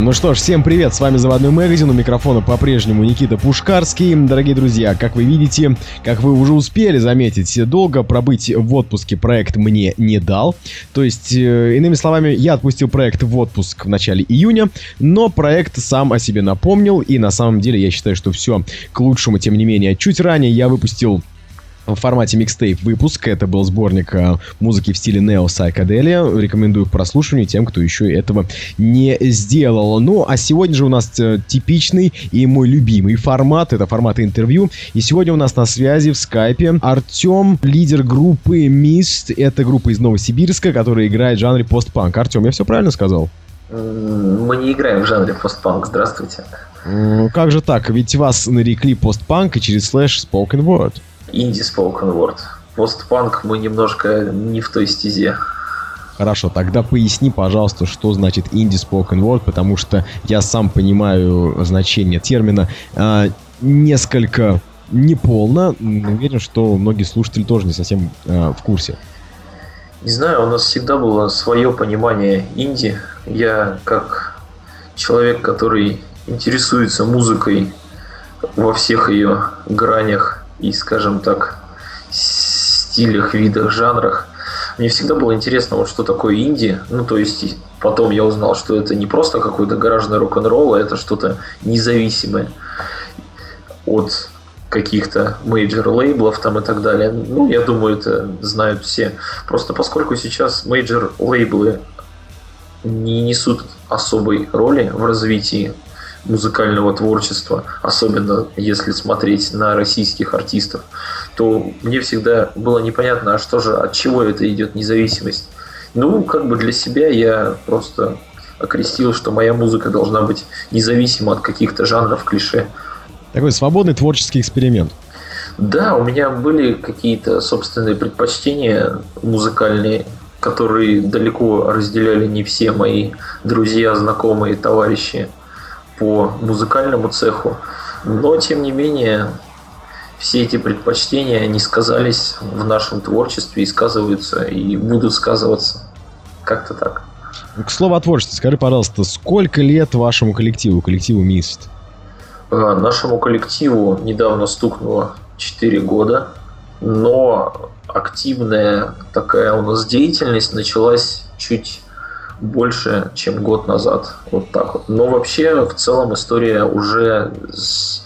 Ну что ж, всем привет, с вами Заводной Магазин, у микрофона по-прежнему Никита Пушкарский. Дорогие друзья, как вы видите, как вы уже успели заметить, долго пробыть в отпуске проект мне не дал. То есть, э, иными словами, я отпустил проект в отпуск в начале июня, но проект сам о себе напомнил, и на самом деле я считаю, что все к лучшему, тем не менее. Чуть ранее я выпустил в формате микстейп выпуск. Это был сборник э, музыки в стиле Neo Psychedelia. Рекомендую к прослушиванию тем, кто еще этого не сделал. Ну, а сегодня же у нас э, типичный и мой любимый формат. Это формат интервью. И сегодня у нас на связи в скайпе Артем, лидер группы Мист. Это группа из Новосибирска, которая играет в жанре постпанк. Артем, я все правильно сказал? Мы не играем в жанре постпанк. Здравствуйте. Как же так? Ведь вас нарекли постпанк и через слэш spoken word инди spoken word. Постпанк мы немножко не в той стезе. Хорошо, тогда поясни, пожалуйста, что значит инди spoken word, потому что я сам понимаю значение термина а, несколько неполно. Уверен, что многие слушатели тоже не совсем а, в курсе. Не знаю, у нас всегда было свое понимание инди. Я как человек, который интересуется музыкой во всех ее гранях и, скажем так, стилях, видах, жанрах. Мне всегда было интересно, вот что такое инди. Ну, то есть, потом я узнал, что это не просто какой-то гаражный рок-н-ролл, а это что-то независимое от каких-то major лейблов там и так далее. Ну, я думаю, это знают все. Просто поскольку сейчас major лейблы не несут особой роли в развитии музыкального творчества, особенно если смотреть на российских артистов, то мне всегда было непонятно, а что же, от чего это идет независимость. Ну, как бы для себя я просто окрестил, что моя музыка должна быть независима от каких-то жанров клише. Такой свободный творческий эксперимент. Да, у меня были какие-то собственные предпочтения музыкальные, которые далеко разделяли не все мои друзья, знакомые, товарищи по музыкальному цеху. Но, тем не менее, все эти предпочтения, не сказались в нашем творчестве и сказываются, и будут сказываться. Как-то так. К слову о творчестве, скажи, пожалуйста, сколько лет вашему коллективу, коллективу Мист? Э, нашему коллективу недавно стукнуло 4 года, но активная такая у нас деятельность началась чуть больше, чем год назад. Вот так вот. Но вообще, в целом, история уже с,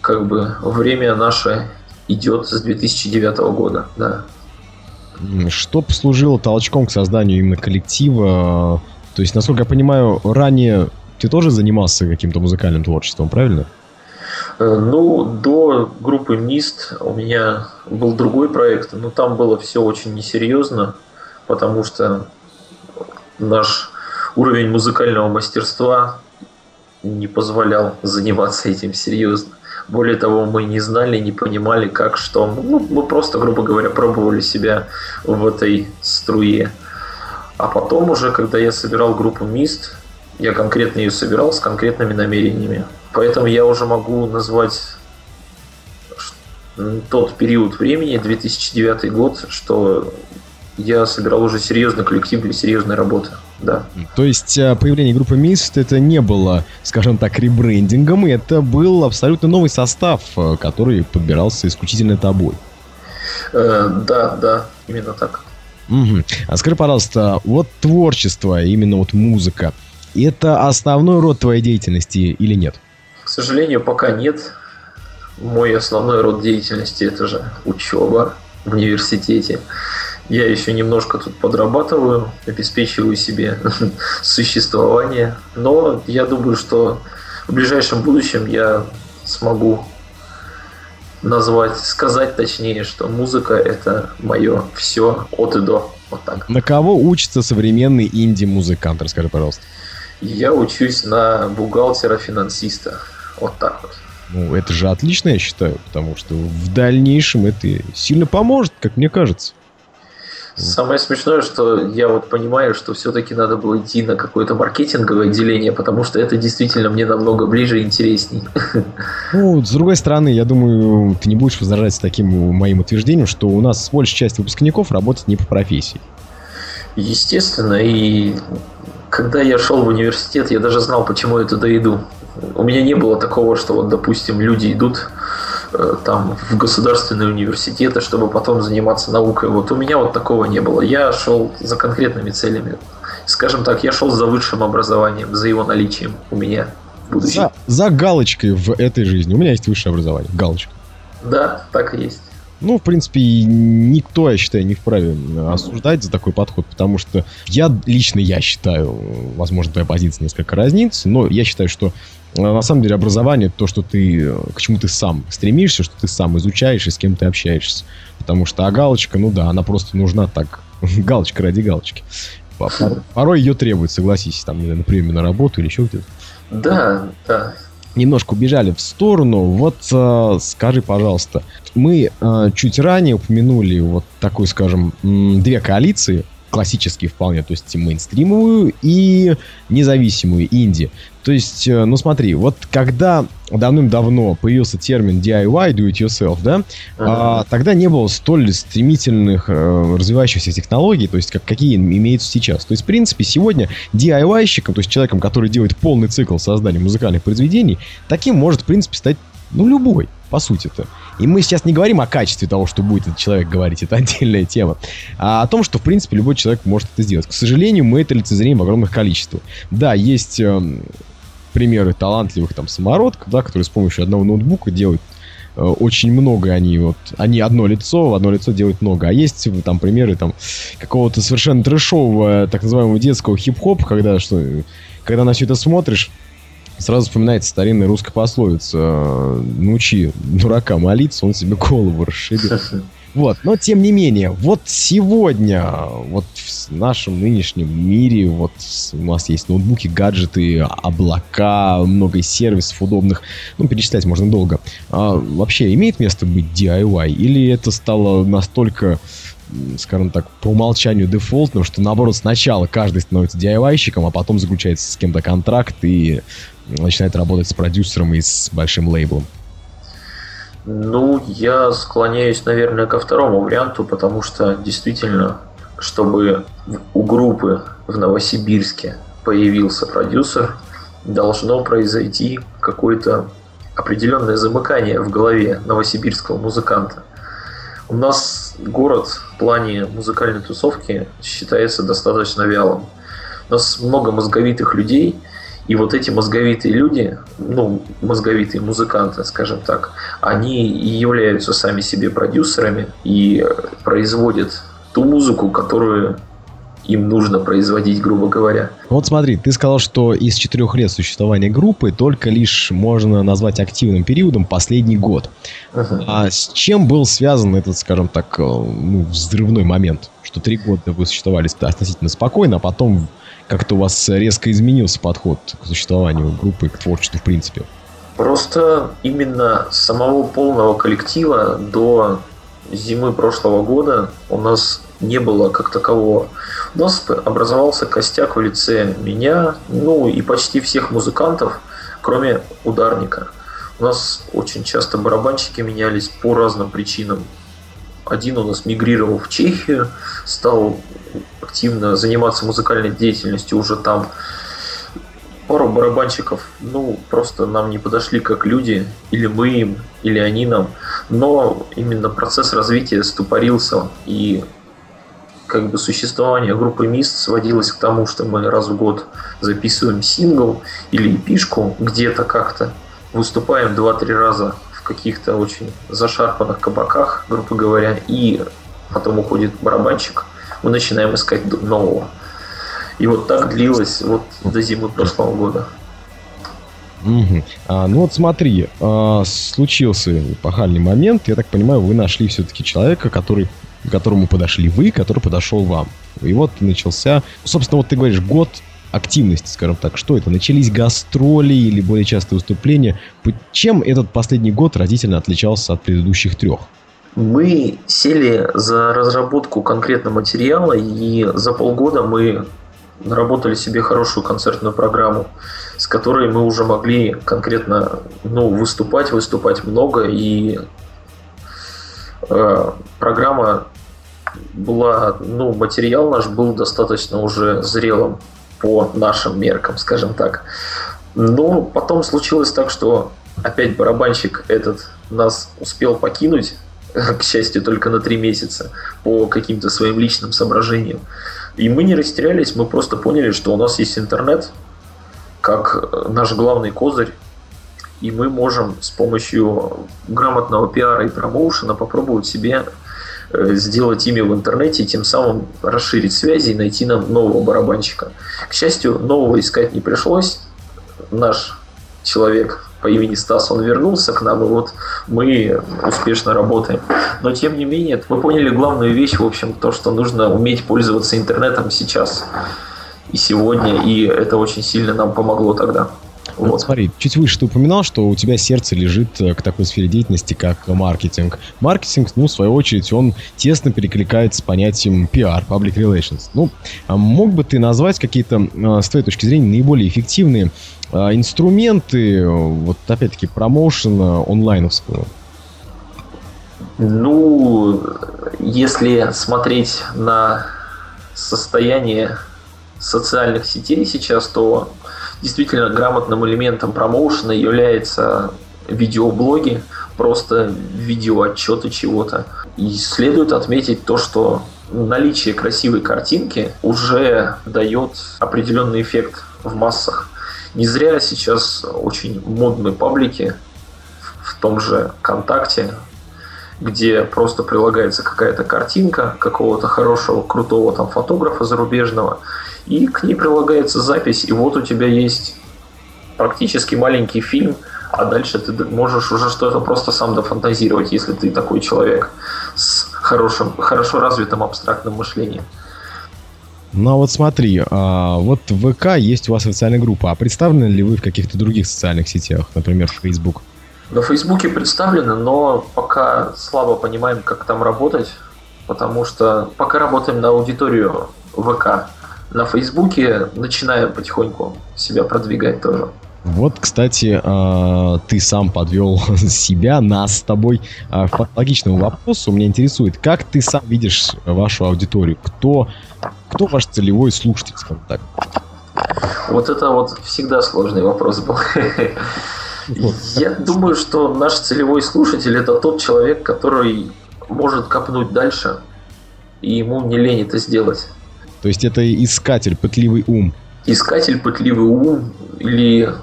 как бы время наше идет с 2009 года, да. Что послужило толчком к созданию именно коллектива? То есть, насколько я понимаю, ранее ты тоже занимался каким-то музыкальным творчеством, правильно? Э, ну, до группы Мист у меня был другой проект, но там было все очень несерьезно, потому что наш уровень музыкального мастерства не позволял заниматься этим серьезно. Более того, мы не знали, не понимали, как что. Ну, мы просто, грубо говоря, пробовали себя в этой струе. А потом уже, когда я собирал группу Мист, я конкретно ее собирал с конкретными намерениями. Поэтому я уже могу назвать тот период времени, 2009 год, что я собирал уже серьезный коллектив для серьезной работы. Да. То есть э, появление группы Мист это не было, скажем так, ребрендингом, это был абсолютно новый состав, э, который подбирался исключительно тобой. Э, да, да, именно так. Угу. А скажи, пожалуйста, вот творчество, именно вот музыка, это основной род твоей деятельности или нет? К сожалению, пока нет. Мой основной род деятельности это же учеба в университете. Я еще немножко тут подрабатываю, обеспечиваю себе существование. Но я думаю, что в ближайшем будущем я смогу назвать, сказать точнее, что музыка это мое все от и до. Вот так. На кого учится современный инди-музыкант? Расскажи, пожалуйста. Я учусь на бухгалтера-финансиста. Вот так вот. Ну, это же отлично, я считаю, потому что в дальнейшем это сильно поможет, как мне кажется. Самое смешное, что я вот понимаю, что все-таки надо было идти на какое-то маркетинговое отделение, потому что это действительно мне намного ближе и интересней. Ну, с другой стороны, я думаю, ты не будешь возражать с таким моим утверждением, что у нас большая часть выпускников работает не по профессии. Естественно, и когда я шел в университет, я даже знал, почему я туда иду. У меня не было такого, что вот, допустим, люди идут там в государственные университеты, чтобы потом заниматься наукой. Вот у меня вот такого не было. Я шел за конкретными целями. Скажем так, я шел за высшим образованием, за его наличием у меня в будущем. За, за галочкой в этой жизни. У меня есть высшее образование. Галочка. Да, так и есть. Ну, в принципе, никто, я считаю, не вправе осуждать за такой подход, потому что я лично, я считаю, возможно, твоя позиция несколько разнится, но я считаю, что э, на самом деле образование то, что ты, э, к чему ты сам стремишься, что ты сам изучаешь и с кем ты общаешься. Потому что а галочка, ну да, она просто нужна так. галочка ради галочки. Порой ее требует, согласись, там, на приеме на работу или еще где-то. Да, да немножко убежали в сторону. Вот э, скажи, пожалуйста, мы э, чуть ранее упомянули вот такую, скажем, две коалиции классические вполне, то есть мейнстримовую и независимую инди. То есть, э, ну смотри, вот когда давным-давно появился термин DIY, do it yourself, да, uh-huh. а, тогда не было столь стремительных э, развивающихся технологий, то есть как, какие имеются сейчас. То есть, в принципе, сегодня DIY-щиком, то есть человеком, который делает полный цикл создания музыкальных произведений, таким может, в принципе, стать, ну, любой, по сути-то. И мы сейчас не говорим о качестве того, что будет этот человек говорить, это отдельная тема, а о том, что, в принципе, любой человек может это сделать. К сожалению, мы это лицезреем в огромных количествах. Да, есть э, примеры талантливых там самородков, да, которые с помощью одного ноутбука делают э, очень много они вот они одно лицо в одно лицо делают много а есть там примеры там какого-то совершенно трэшового так называемого детского хип-хоп когда что когда на все это смотришь сразу вспоминается старинная русская пословица «Научи дурака молиться, он себе голову расшибет». Вот, но тем не менее, вот сегодня, вот в нашем нынешнем мире, вот у нас есть ноутбуки, гаджеты, облака, много сервисов удобных, ну, перечислять можно долго. А вообще, имеет место быть DIY? Или это стало настолько скажем так, по умолчанию дефолтным, что наоборот сначала каждый становится DIY-щиком, а потом заключается с кем-то контракт и начинает работать с продюсером и с большим лейблом? Ну, я склоняюсь, наверное, ко второму варианту, потому что действительно, чтобы у группы в Новосибирске появился продюсер, должно произойти какое-то определенное замыкание в голове новосибирского музыканта. У нас город в плане музыкальной тусовки считается достаточно вялым. У нас много мозговитых людей, и вот эти мозговитые люди, ну, мозговитые музыканты, скажем так, они являются сами себе продюсерами и производят ту музыку, которую им нужно производить, грубо говоря. Вот смотри, ты сказал, что из четырех лет существования группы только лишь можно назвать активным периодом последний год. Uh-huh. А с чем был связан этот, скажем так, э, ну, взрывной момент? Что три года вы существовали относительно спокойно, а потом как-то у вас резко изменился подход к существованию группы, к творчеству в принципе? Просто именно самого полного коллектива до зимы прошлого года у нас не было как такового. У нас образовался костяк в лице меня, ну и почти всех музыкантов, кроме ударника. У нас очень часто барабанщики менялись по разным причинам. Один у нас мигрировал в Чехию, стал активно заниматься музыкальной деятельностью уже там. Пару барабанщиков, ну, просто нам не подошли как люди, или мы им, или они нам. Но именно процесс развития ступорился, и как бы существование группы Мист сводилось к тому, что мы раз в год записываем сингл или эпишку где-то как-то, выступаем 2-3 раза в каких-то очень зашарпанных кабаках, грубо говоря, и потом уходит барабанщик, мы начинаем искать нового. И вот так длилось вот до зимы прошлого года. Угу. А, ну вот смотри, а, случился эпохальный момент. Я так понимаю, вы нашли все-таки человека, который к которому подошли вы, который подошел вам. И вот начался, собственно, вот ты говоришь, год активности, скажем так. Что это? Начались гастроли или более частые выступления? Чем этот последний год разительно отличался от предыдущих трех? Мы сели за разработку конкретного материала, и за полгода мы наработали себе хорошую концертную программу, с которой мы уже могли конкретно ну, выступать, выступать много, и э, программа была, ну, материал наш был достаточно уже зрелым. по нашим меркам, скажем так. Но потом случилось так, что опять барабанщик этот нас успел покинуть, к счастью, только на три месяца по каким-то своим личным соображениям. И мы не растерялись, мы просто поняли, что у нас есть интернет как наш главный козырь, и мы можем с помощью грамотного пиара и промоушена попробовать себе э, сделать имя в интернете и тем самым расширить связи и найти нам нового барабанщика. К счастью, нового искать не пришлось. Наш человек по имени Стас, он вернулся к нам, и вот мы успешно работаем. Но тем не менее, мы поняли главную вещь, в общем, то, что нужно уметь пользоваться интернетом сейчас и сегодня, и это очень сильно нам помогло тогда. Вот. вот смотри, чуть выше ты упоминал, что у тебя сердце лежит э, к такой сфере деятельности, как маркетинг. Маркетинг, ну, в свою очередь, он тесно перекликается с понятием PR, public relations. Ну, а мог бы ты назвать какие-то, э, с твоей точки зрения, наиболее эффективные инструменты, вот опять-таки, промоушена онлайновского? Ну, если смотреть на состояние социальных сетей сейчас, то действительно грамотным элементом промоушена является видеоблоги, просто видеоотчеты чего-то. И следует отметить то, что наличие красивой картинки уже дает определенный эффект в массах. Не зря сейчас очень модные паблики в том же ВКонтакте, где просто прилагается какая-то картинка какого-то хорошего, крутого там фотографа зарубежного, и к ней прилагается запись, и вот у тебя есть практически маленький фильм, а дальше ты можешь уже что-то просто сам дофантазировать, если ты такой человек с хорошим, хорошо развитым абстрактным мышлением. Ну а вот смотри, а, вот в ВК есть у вас официальная группа, а представлены ли вы в каких-то других социальных сетях, например, в Facebook? На Фейсбуке представлены, но пока слабо понимаем, как там работать, потому что пока работаем на аудиторию ВК на Фейсбуке начинаю потихоньку себя продвигать тоже. Вот, кстати, а, ты сам подвел себя, нас с тобой а, к логичному вопросу. Меня интересует, как ты сам видишь вашу аудиторию? Кто, кто ваш целевой слушатель, скажем так? Вот это вот всегда сложный вопрос был. Я думаю, что наш целевой слушатель это тот человек, который может копнуть дальше, и ему не лень это сделать. То есть это искатель, пытливый ум. Искатель, пытливый ум или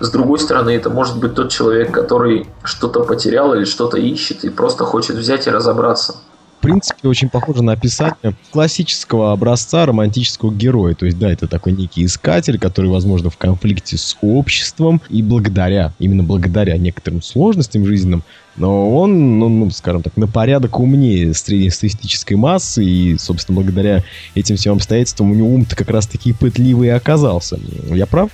с другой стороны, это может быть тот человек, который что-то потерял или что-то ищет и просто хочет взять и разобраться. В принципе, очень похоже на описание классического образца романтического героя. То есть, да, это такой некий искатель, который, возможно, в конфликте с обществом, и благодаря, именно благодаря некоторым сложностям жизненным, но он, ну, ну, скажем так, на порядок умнее среднестатистической массы, и, собственно, благодаря этим всем обстоятельствам у него ум-то как раз-таки пытливый и оказался. Я прав?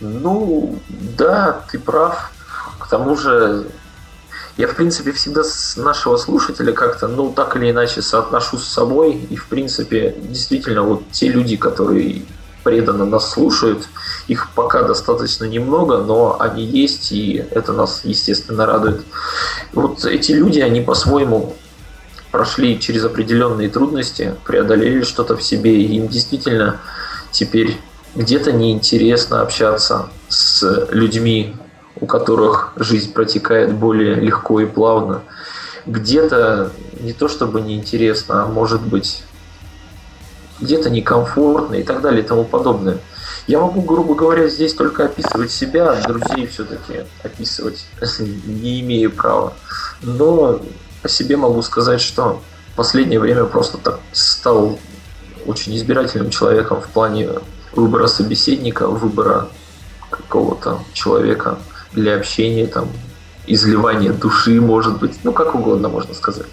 Ну, да, ты прав. К тому же, я, в принципе, всегда с нашего слушателя как-то, ну, так или иначе соотношу с собой, и, в принципе, действительно, вот те люди, которые преданно нас слушают. Их пока достаточно немного, но они есть, и это нас, естественно, радует. Вот эти люди, они по-своему прошли через определенные трудности, преодолели что-то в себе, и им действительно теперь где-то неинтересно общаться с людьми, у которых жизнь протекает более легко и плавно. Где-то не то чтобы неинтересно, а может быть где-то некомфортно и так далее и тому подобное. Я могу, грубо говоря, здесь только описывать себя, а друзей все-таки описывать не имею права. Но по себе могу сказать, что в последнее время просто так стал очень избирательным человеком в плане выбора собеседника, выбора какого-то человека для общения, там, изливания души, может быть, ну, как угодно можно сказать.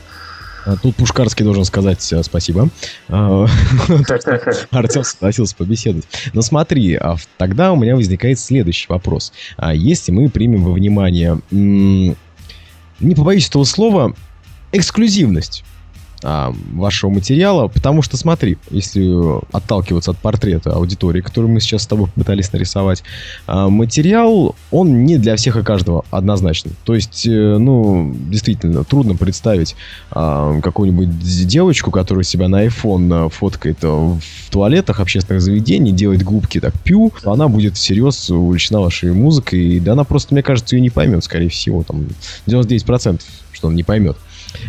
А, тут Пушкарский должен сказать спасибо. А, Артем согласился побеседовать. Но смотри, а тогда у меня возникает следующий вопрос. Если мы примем во внимание, не побоюсь этого слова, эксклюзивность. А, вашего материала, потому что, смотри, если отталкиваться от портрета аудитории, который мы сейчас с тобой пытались нарисовать, а, материал, он не для всех и каждого однозначно. То есть, э, ну, действительно, трудно представить а, какую-нибудь девочку, которая себя на iPhone фоткает в туалетах общественных заведений, делает губки так пью, она будет всерьез увлечена вашей музыкой, и да она просто, мне кажется, ее не поймет, скорее всего, там 99% что он не поймет.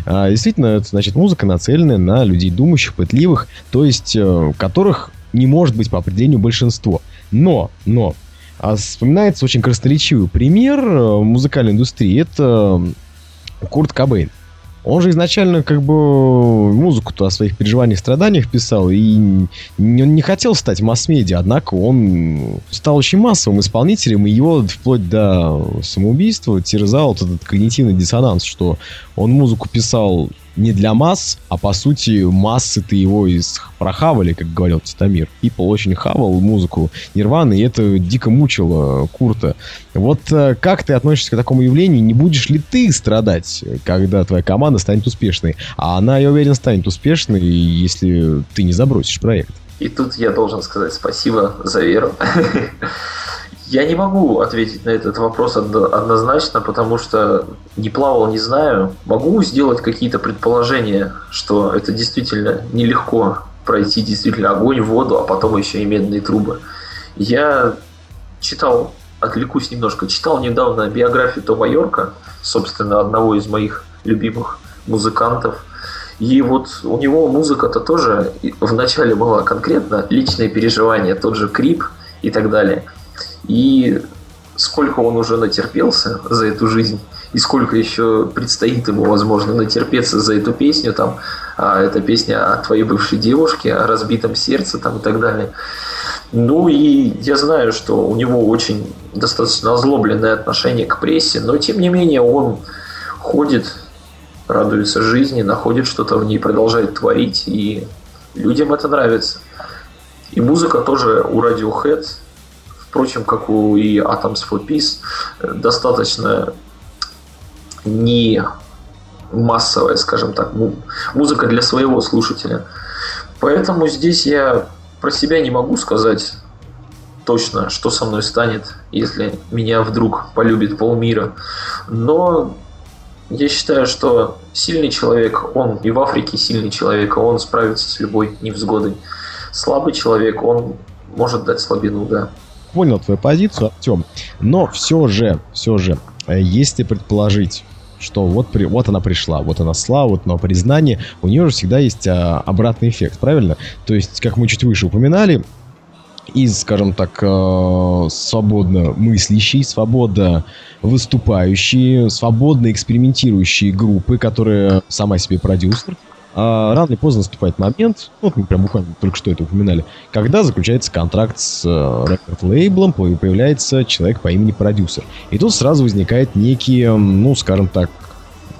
А, действительно, это значит музыка нацеленная на людей думающих, пытливых, то есть э, которых не может быть по определению большинство. Но, но, а вспоминается очень красноречивый пример э, музыкальной индустрии. Это Курт Кобейн. Он же изначально как бы музыку-то о своих переживаниях, страданиях писал, и он не хотел стать масс-медиа, однако он стал очень массовым исполнителем, и его вплоть до самоубийства терзал вот этот когнитивный диссонанс, что он музыку писал не для масс, а по сути массы-то его из прохавали, как говорил Титамир. People очень хавал музыку Нирваны, и это дико мучило Курта. Вот э, как ты относишься к такому явлению? Не будешь ли ты страдать, когда твоя команда станет успешной? А она, я уверен, станет успешной, если ты не забросишь проект. И тут я должен сказать спасибо за веру. Я не могу ответить на этот вопрос однозначно, потому что не плавал, не знаю. Могу сделать какие-то предположения, что это действительно нелегко пройти действительно огонь, воду, а потом еще и медные трубы. Я читал, отвлекусь немножко, читал недавно биографию Тома Йорка, собственно, одного из моих любимых музыкантов. И вот у него музыка-то тоже вначале была конкретно личные переживания, тот же Крип и так далее – и сколько он уже натерпелся за эту жизнь, и сколько еще предстоит ему, возможно, натерпеться за эту песню, там, а эта песня о твоей бывшей девушке, о разбитом сердце, там, и так далее. Ну и я знаю, что у него очень достаточно озлобленное отношение к прессе, но тем не менее он ходит, радуется жизни, находит что-то в ней, продолжает творить, и людям это нравится. И музыка тоже у Radiohead впрочем, как у и Atoms for Peace, достаточно не массовая, скажем так, музыка для своего слушателя. Поэтому здесь я про себя не могу сказать точно, что со мной станет, если меня вдруг полюбит полмира. Но я считаю, что сильный человек, он и в Африке сильный человек, а он справится с любой невзгодой. Слабый человек, он может дать слабину, да понял твою позицию, Артем. Но все же, все же, э, если предположить, что вот, при, вот она пришла, вот она слава, вот она признание, у нее же всегда есть а, обратный эффект, правильно? То есть, как мы чуть выше упоминали, из, скажем так, э, свободно мыслящие, свободно выступающие, свободно экспериментирующие группы, которые сама себе продюсер, а рано или поздно наступает момент, ну, вот мы прям буквально только что это упоминали, когда заключается контракт с э, рекорд-лейблом, появляется человек по имени продюсер. И тут сразу возникает некие, ну, скажем так,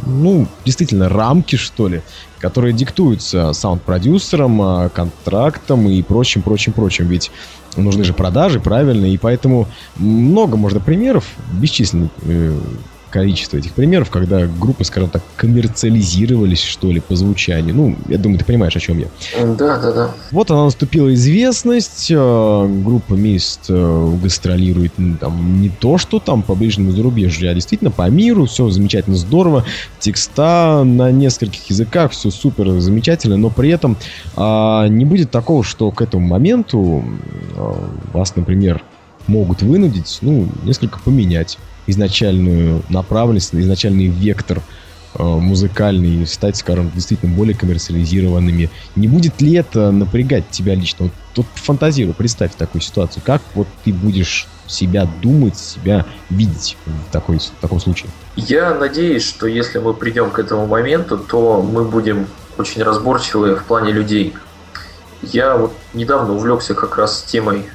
ну, действительно, рамки, что ли, которые диктуются саунд-продюсером, э, контрактом и прочим, прочим, прочим. Ведь нужны же продажи, правильно, и поэтому много можно примеров, бесчисленных э, количество этих примеров, когда группы, скажем так, коммерциализировались, что ли, по звучанию. Ну, я думаю, ты понимаешь, о чем я. Да, да, да. Вот она наступила известность, э, группа Мист э, гастролирует там не то, что там по ближнему зарубежью, а действительно по миру, все замечательно, здорово, текста на нескольких языках, все супер замечательно, но при этом а, не будет такого, что к этому моменту а, вас, например, могут вынудить, ну, несколько поменять изначальную направленность, изначальный вектор э, музыкальный, стать, скажем, действительно более коммерциализированными. Не будет ли это напрягать тебя лично? Вот тут фантазируй, представь такую ситуацию. Как вот ты будешь себя думать, себя видеть в, такой, в таком случае? Я надеюсь, что если мы придем к этому моменту, то мы будем очень разборчивы в плане людей. Я вот недавно увлекся как раз темой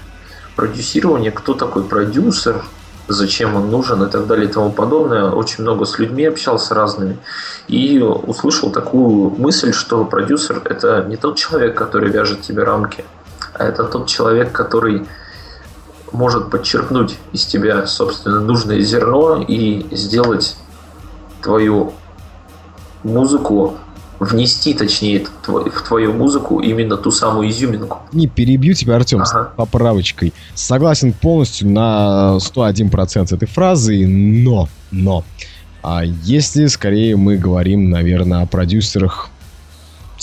продюсирования, кто такой продюсер, зачем он нужен и так далее и тому подобное. Очень много с людьми общался разными и услышал такую мысль, что продюсер это не тот человек, который вяжет тебе рамки, а это тот человек, который может подчеркнуть из тебя, собственно, нужное зерно и сделать твою музыку внести, точнее, в твою музыку именно ту самую изюминку. Не перебью тебя, Артем, ага. с поправочкой. Согласен полностью на 101% этой фразы, но, но, а если скорее мы говорим, наверное, о продюсерах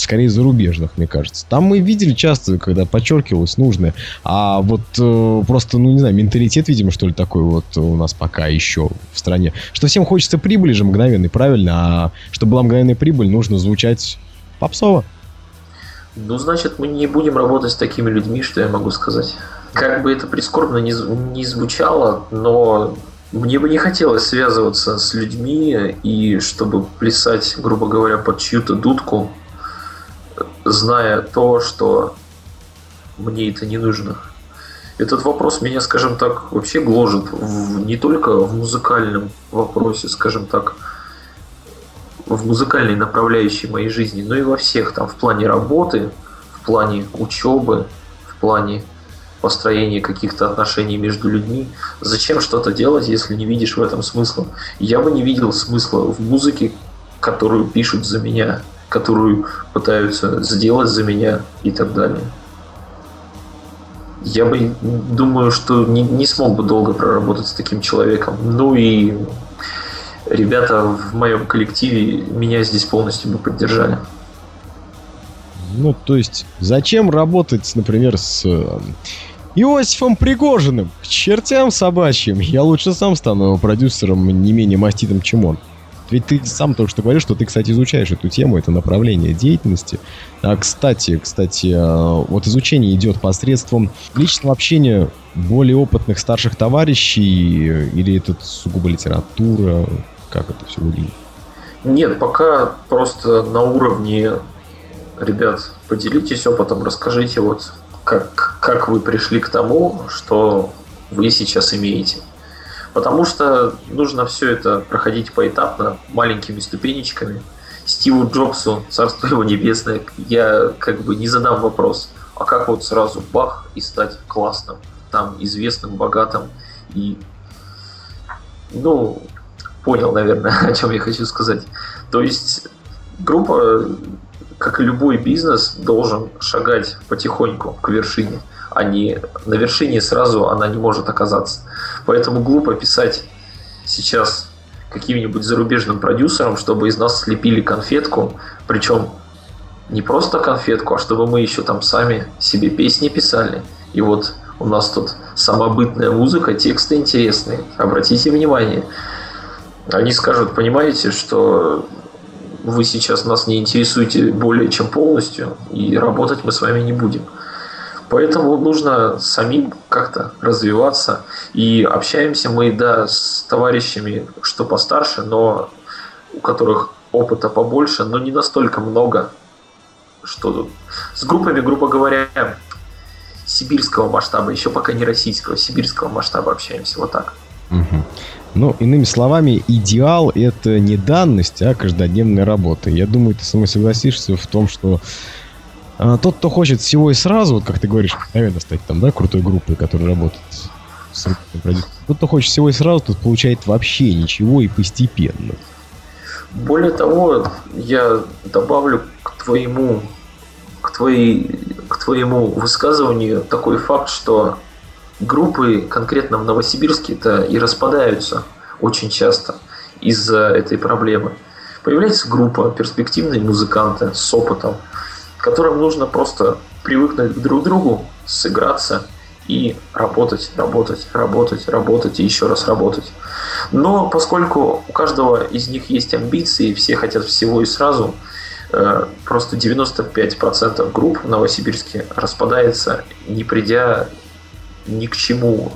скорее зарубежных, мне кажется. Там мы видели часто, когда подчеркивалось нужное, а вот э, просто, ну не знаю, менталитет, видимо, что ли, такой вот у нас пока еще в стране, что всем хочется прибыли же мгновенной, правильно, а чтобы была мгновенная прибыль, нужно звучать попсово. Ну, значит, мы не будем работать с такими людьми, что я могу сказать. Как бы это прискорбно не, не звучало, но мне бы не хотелось связываться с людьми и чтобы плясать, грубо говоря, под чью-то дудку, зная то, что мне это не нужно. Этот вопрос меня, скажем так, вообще гложет в, не только в музыкальном вопросе, скажем так, в музыкальной направляющей моей жизни, но и во всех, там, в плане работы, в плане учебы, в плане построения каких-то отношений между людьми. Зачем что-то делать, если не видишь в этом смысла? Я бы не видел смысла в музыке, которую пишут за меня которую пытаются сделать за меня и так далее. Я бы думаю, что не, не смог бы долго проработать с таким человеком. Ну и ребята в моем коллективе меня здесь полностью бы поддержали. Ну, то есть, зачем работать, например, с э, Иосифом Пригожиным? К чертям собачьим. Я лучше сам стану продюсером не менее маститым, чем он. Ведь ты сам только что говоришь, что ты, кстати, изучаешь эту тему, это направление деятельности. А, кстати, кстати, а, вот изучение идет посредством личного общения более опытных старших товарищей или это сугубо литература? Как это все выглядит? Нет, пока просто на уровне ребят, поделитесь опытом, расскажите вот как, как вы пришли к тому, что вы сейчас имеете. Потому что нужно все это проходить поэтапно, маленькими ступенечками. Стиву Джобсу, царство его небесное, я как бы не задам вопрос, а как вот сразу бах и стать классным, там, известным, богатым и, ну, понял, наверное, о чем я хочу сказать. То есть группа, как и любой бизнес, должен шагать потихоньку к вершине а не на вершине сразу она не может оказаться. Поэтому глупо писать сейчас каким-нибудь зарубежным продюсерам, чтобы из нас слепили конфетку, причем не просто конфетку, а чтобы мы еще там сами себе песни писали. И вот у нас тут самобытная музыка, тексты интересные. Обратите внимание. Они скажут, понимаете, что вы сейчас нас не интересуете более чем полностью, и работать мы с вами не будем. Поэтому нужно самим как-то развиваться. И общаемся мы, да, с товарищами, что постарше, но у которых опыта побольше, но не настолько много, что. С группами, грубо говоря, сибирского масштаба, еще пока не российского, сибирского масштаба общаемся, вот так. Угу. Ну, иными словами, идеал — это не данность, а каждодневная работа. Я думаю, ты со мной согласишься в том, что а, тот, кто хочет всего и сразу, вот как ты говоришь, наверное, стать там, да, крутой группой, которая работает с. Тот, кто хочет всего и сразу, тот получает вообще ничего и постепенно. Более того, я добавлю к твоему, к, твоей, к твоему высказыванию такой факт, что группы конкретно в Новосибирске-то и распадаются очень часто из-за этой проблемы. Появляется группа, перспективные музыканты с опытом – которым нужно просто привыкнуть друг к другу, сыграться и работать, работать, работать, работать и еще раз работать. Но поскольку у каждого из них есть амбиции, все хотят всего и сразу, э, просто 95% групп в Новосибирске распадается, не придя ни к чему,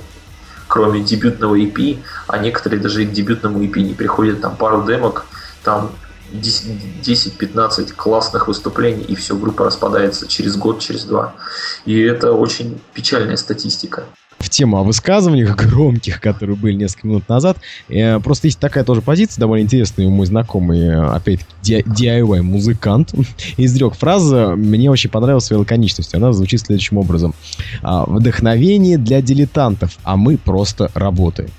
кроме дебютного EP, а некоторые даже и к дебютному EP не приходят, там пару демок, там 10-15 классных выступлений, и все, группа распадается через год, через два. И это очень печальная статистика. В тему о высказываниях громких, которые были несколько минут назад, э, просто есть такая тоже позиция, довольно интересная, мой знакомый, опять-таки, DIY-музыкант, изрек фраза, мне очень понравилась своей лаконичностью, она звучит следующим образом. «А, «Вдохновение для дилетантов, а мы просто работаем».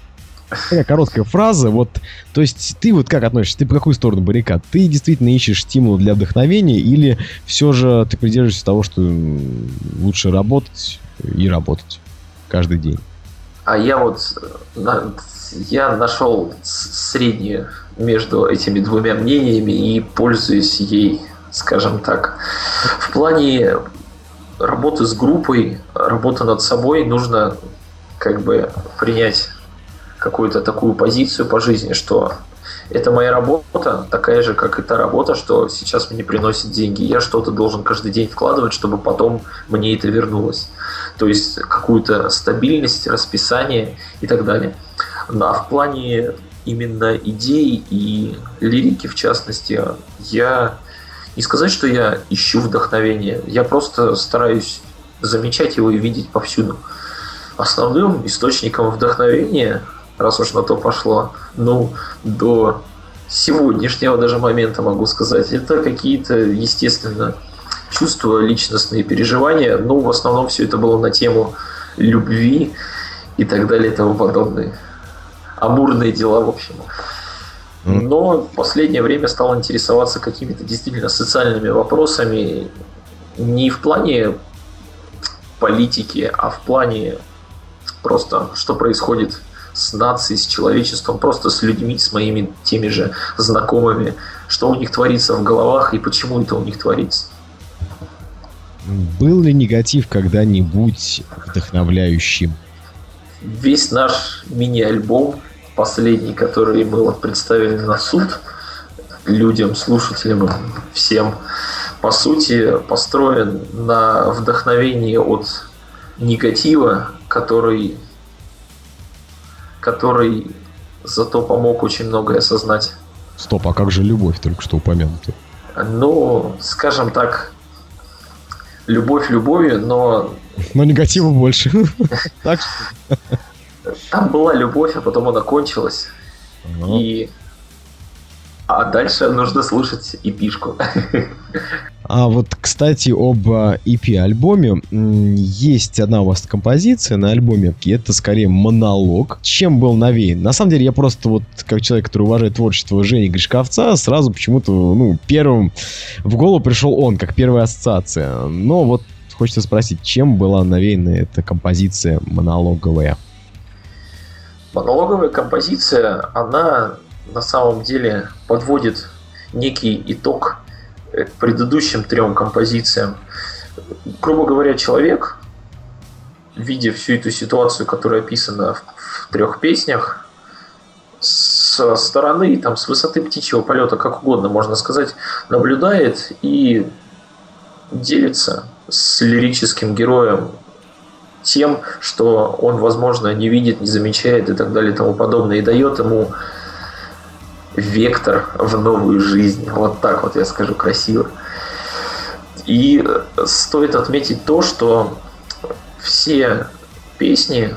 Такая короткая фраза, вот, то есть ты вот как относишься, ты по какую сторону баррикад? Ты действительно ищешь стимул для вдохновения или все же ты придерживаешься того, что лучше работать и работать каждый день? А я вот, я нашел среднюю между этими двумя мнениями и пользуюсь ей, скажем так. В плане работы с группой, работы над собой нужно как бы принять какую-то такую позицию по жизни, что это моя работа, такая же, как и та работа, что сейчас мне приносит деньги. Я что-то должен каждый день вкладывать, чтобы потом мне это вернулось. То есть какую-то стабильность, расписание и так далее. А в плане именно идей и лирики, в частности, я не сказать, что я ищу вдохновение, я просто стараюсь замечать его и видеть повсюду. Основным источником вдохновения раз уж на то пошло, ну, до сегодняшнего даже момента могу сказать, это какие-то, естественно, чувства, личностные переживания, но в основном все это было на тему любви и так далее и тому подобное. Амурные дела, в общем. Но в последнее время стал интересоваться какими-то действительно социальными вопросами. Не в плане политики, а в плане просто, что происходит с нацией, с человечеством, просто с людьми, с моими теми же знакомыми, что у них творится в головах и почему это у них творится. Был ли негатив когда-нибудь вдохновляющим? Весь наш мини-альбом, последний, который мы представили на суд людям, слушателям, всем, по сути, построен на вдохновении от негатива, который который зато помог очень многое осознать. Стоп, а как же любовь только что упомянута? Ну, скажем так, любовь любовью, но... Но негатива больше. Там была любовь, а потом она кончилась. И а дальше нужно слушать эпишку. А вот, кстати, об EP-альбоме. Есть одна у вас композиция на альбоме. И это скорее монолог. Чем был навеян? На самом деле, я просто вот, как человек, который уважает творчество Жени Гришковца, сразу почему-то, ну, первым в голову пришел он, как первая ассоциация. Но вот хочется спросить, чем была навеяна эта композиция монологовая? Монологовая композиция, она на самом деле подводит некий итог к предыдущим трем композициям. Грубо говоря, человек, видя всю эту ситуацию, которая описана в, в трех песнях, со стороны, там, с высоты птичьего полета, как угодно можно сказать, наблюдает и делится с лирическим героем тем, что он, возможно, не видит, не замечает и так далее и тому подобное, и дает ему вектор в новую жизнь. Вот так вот я скажу красиво. И стоит отметить то, что все песни,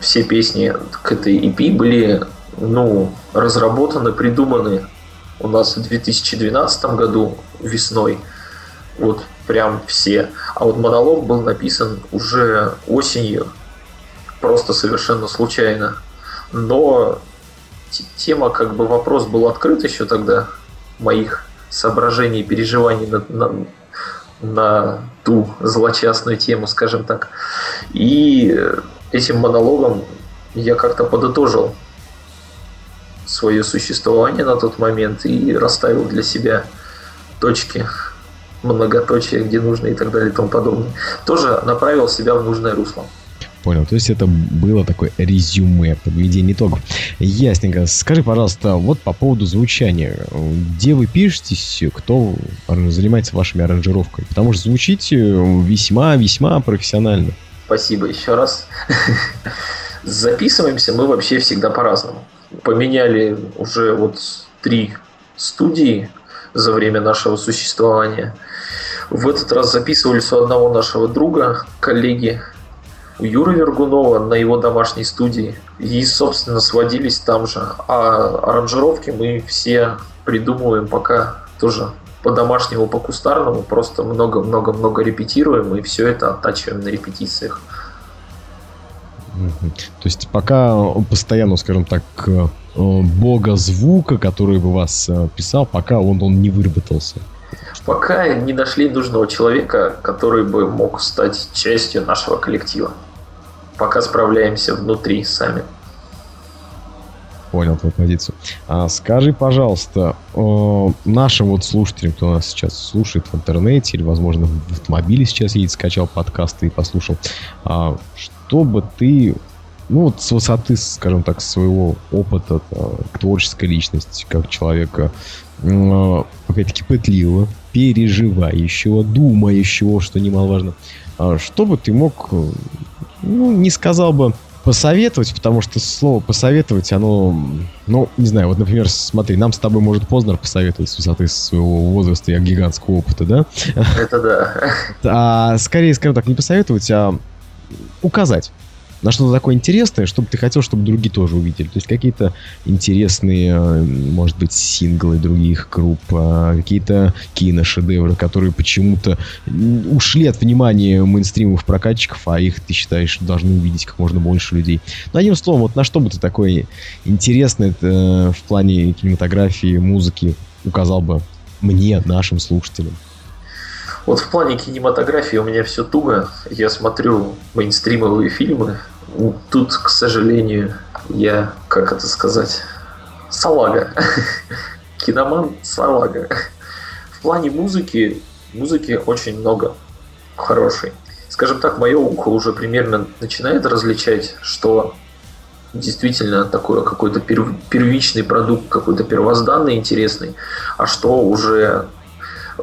все песни к этой EP были ну, разработаны, придуманы у нас в 2012 году весной. Вот прям все. А вот монолог был написан уже осенью, просто совершенно случайно но тема, как бы вопрос был открыт еще тогда, моих соображений и переживаний на, на, на ту злочастную тему, скажем так. И этим монологом я как-то подытожил свое существование на тот момент и расставил для себя точки многоточия, где нужно и так далее и тому подобное. Тоже направил себя в нужное русло. Понял. То есть это было такое резюме, подведение итогов. Ясненько. Скажи, пожалуйста, вот по поводу звучания. Где вы пишетесь, кто занимается вашими аранжировками? Потому что звучите весьма-весьма профессионально. Спасибо еще раз. Записываемся мы вообще всегда по-разному. Поменяли уже вот три студии за время нашего существования. В этот раз записывались у одного нашего друга, коллеги, у Юры Вергунова на его домашней студии. И, собственно, сводились там же. А аранжировки мы все придумываем пока тоже по-домашнему, по-кустарному. Просто много-много-много репетируем и все это оттачиваем на репетициях. То есть пока постоянно, скажем так, э, бога звука, который бы вас э, писал, пока он, он не выработался. Пока не нашли нужного человека, который бы мог стать частью нашего коллектива. Пока справляемся внутри сами. Понял твою позицию. А скажи, пожалуйста, э, нашим вот слушателям, кто нас сейчас слушает в интернете или, возможно, в автомобиле сейчас едет, скачал подкасты и послушал, э, что ты, ну вот с высоты, скажем так, своего опыта, э, творческой личности, как человека, э, опять-таки, пытливого, переживающего, думающего, что немаловажно, э, что ты мог, э, ну, не сказал бы, посоветовать, потому что слово посоветовать, оно, ну, не знаю, вот, например, смотри, нам с тобой может Познер посоветовать с высоты своего возраста и гигантского опыта, да? Это да. А скорее, скажем так, не посоветовать, а указать на что-то такое интересное, чтобы ты хотел, чтобы другие тоже увидели. То есть какие-то интересные, э, может быть, синглы других групп, а, какие-то киношедевры, которые почему-то ушли от внимания мейнстримовых прокатчиков, а их, ты считаешь, должны увидеть как можно больше людей. Ну, одним словом, вот на что бы ты такое интересное э, в плане кинематографии, музыки указал бы мне, нашим слушателям? Вот в плане кинематографии у меня все туго. Я смотрю мейнстримовые фильмы. Тут, к сожалению, я, как это сказать, салага. Киноман салага. В плане музыки, музыки очень много хорошей. Скажем так, мое ухо уже примерно начинает различать, что действительно такой какой-то первичный продукт, какой-то первозданный, интересный, а что уже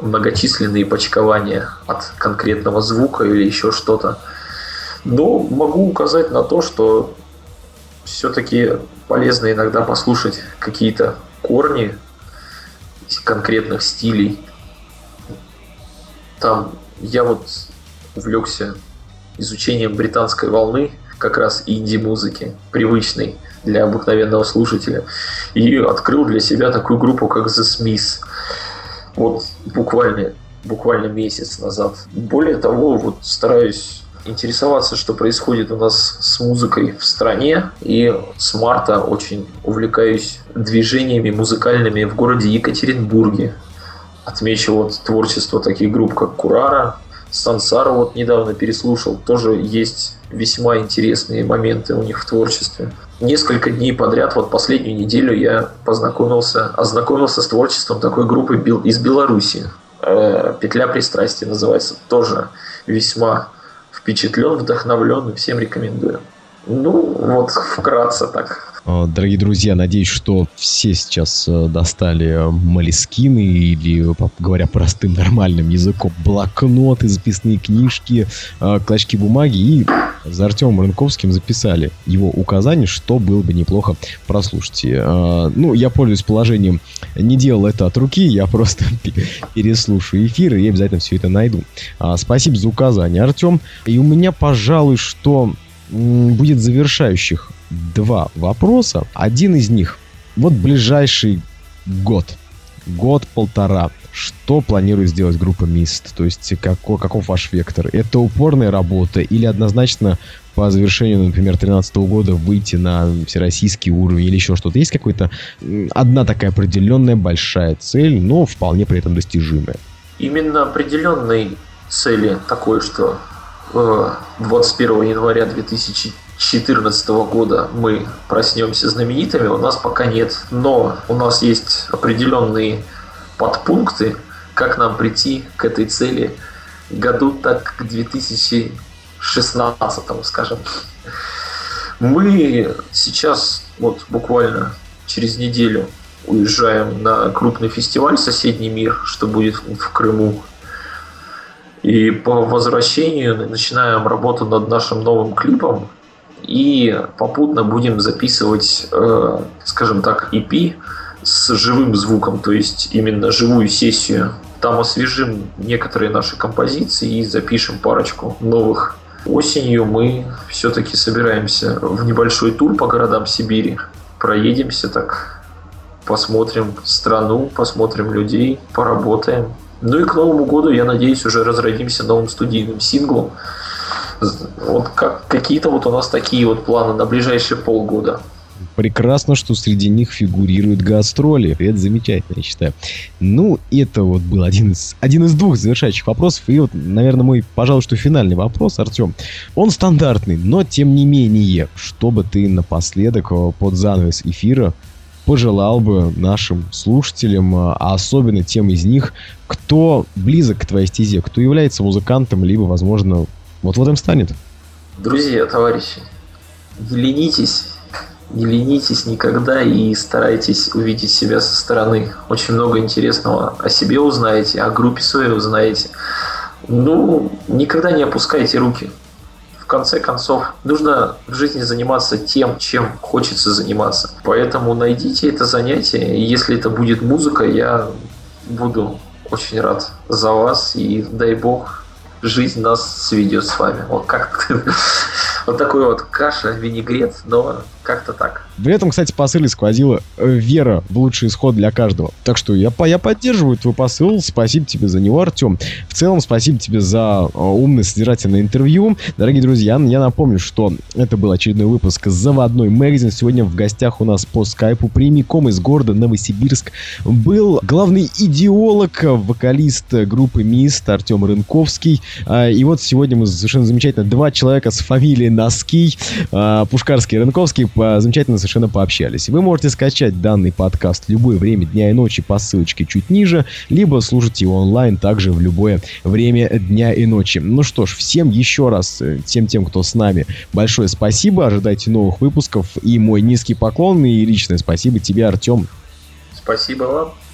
многочисленные почкования от конкретного звука или еще что-то. Но могу указать на то, что все-таки полезно иногда послушать какие-то корни конкретных стилей. Там я вот увлекся изучением британской волны, как раз инди-музыки, привычной для обыкновенного слушателя, и открыл для себя такую группу, как The Smiths вот буквально, буквально месяц назад. Более того, вот стараюсь интересоваться, что происходит у нас с музыкой в стране. И с марта очень увлекаюсь движениями музыкальными в городе Екатеринбурге. Отмечу вот творчество таких групп, как Курара, Сансару вот недавно переслушал. Тоже есть весьма интересные моменты у них в творчестве несколько дней подряд, вот последнюю неделю я познакомился, ознакомился с творчеством такой группы из Беларуси. Э, «Петля пристрастия» называется. Тоже весьма впечатлен, вдохновлен и всем рекомендую. Ну, вот вкратце так. А, дорогие друзья, надеюсь, что все сейчас э, достали молескины или, говоря простым нормальным языком, блокноты, записные книжки, э, клочки бумаги и за Артемом Рынковским записали его указания, что было бы неплохо прослушать. Э, ну, я пользуюсь положением, не делал это от руки, я просто переслушаю эфир и обязательно все это найду. А, спасибо за указание, Артем. И у меня, пожалуй, что будет завершающих два вопроса. Один из них. Вот ближайший год. Год-полтора. Что планирует сделать группа МИСТ? То есть какой, каков ваш вектор? Это упорная работа или однозначно по завершению, например, 2013 года выйти на всероссийский уровень или еще что-то? Есть какая-то одна такая определенная большая цель, но вполне при этом достижимая? Именно определенной цели такой, что 21 января 2014 года мы проснемся знаменитыми, у нас пока нет. Но у нас есть определенные подпункты, как нам прийти к этой цели году так к 2016, скажем. Мы сейчас вот буквально через неделю уезжаем на крупный фестиваль «Соседний мир», что будет в Крыму и по возвращению начинаем работу над нашим новым клипом и попутно будем записывать, э, скажем так, EP с живым звуком, то есть именно живую сессию. Там освежим некоторые наши композиции и запишем парочку новых. Осенью мы все-таки собираемся в небольшой тур по городам Сибири. Проедемся так, посмотрим страну, посмотрим людей, поработаем. Ну и к Новому году, я надеюсь, уже разродимся новым студийным синглом. Вот как, какие-то вот у нас такие вот планы на ближайшие полгода. Прекрасно, что среди них фигурируют гастроли. Это замечательно, я считаю. Ну, это вот был один из, один из двух завершающих вопросов. И вот, наверное, мой, пожалуй, что финальный вопрос, Артем. Он стандартный, но тем не менее, чтобы ты напоследок э, под занавес эфира пожелал бы нашим слушателям, э, а особенно тем из них, кто близок к твоей стезе, кто является музыкантом, либо, возможно, вот в этом станет? Друзья, товарищи, не ленитесь не ленитесь никогда и старайтесь увидеть себя со стороны. Очень много интересного о себе узнаете, о группе своей узнаете. Ну, никогда не опускайте руки. В конце концов, нужно в жизни заниматься тем, чем хочется заниматься. Поэтому найдите это занятие, и если это будет музыка, я буду очень рад за вас, и дай бог, жизнь нас сведет с вами. Вот как вот такой вот каша, винегрет, но как-то так. В этом, кстати, посыле сквозила вера в лучший исход для каждого. Так что я, я поддерживаю твой посыл. Спасибо тебе за него, Артем. В целом, спасибо тебе за э, умное, содержательное интервью. Дорогие друзья, я напомню, что это был очередной выпуск «Заводной магазин». Сегодня в гостях у нас по скайпу прямиком из города Новосибирск был главный идеолог, вокалист группы МИСТ Артем Рынковский. А, и вот сегодня мы совершенно замечательно два человека с фамилией Носки, а, Пушкарский и Рынковский, замечательно совершенно пообщались. Вы можете скачать данный подкаст в любое время дня и ночи по ссылочке чуть ниже, либо слушать его онлайн также в любое время дня и ночи. Ну что ж, всем еще раз, э, всем тем, кто с нами, большое спасибо, ожидайте новых выпусков, и мой низкий поклон, и личное спасибо тебе, Артем. Спасибо вам.